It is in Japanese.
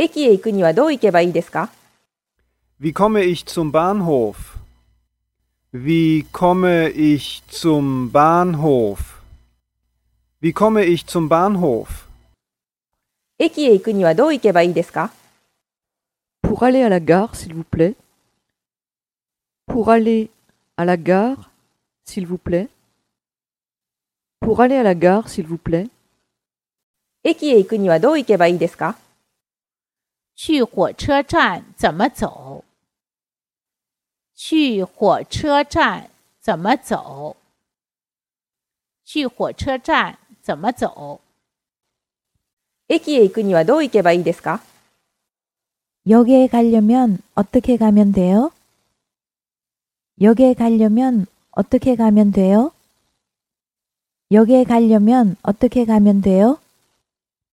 駅へ行くにはどう行けばいいですか Wie komme ich zum Bahnhof? Wie komme ich zum Bahnhof? Wie komme ich zum Bahnhof? 駅へ行くにはどう行けばいいですか Pour aller à la gare, s'il vous plaît. Pour aller à la gare, s'il vous plaît. Pour aller à la gare, s'il vous plaît. 駅へ行くにはどう行けばいいですか去火车站怎么走？去火车站怎么走？去火车站怎么走？駅へ行くにはどう行けばいいですか 여기에 가려면 어떻게 가면 돼요? 여기에 가려면 어떻게 가면 돼요? 여기에 가려면 어떻게 가면 돼요?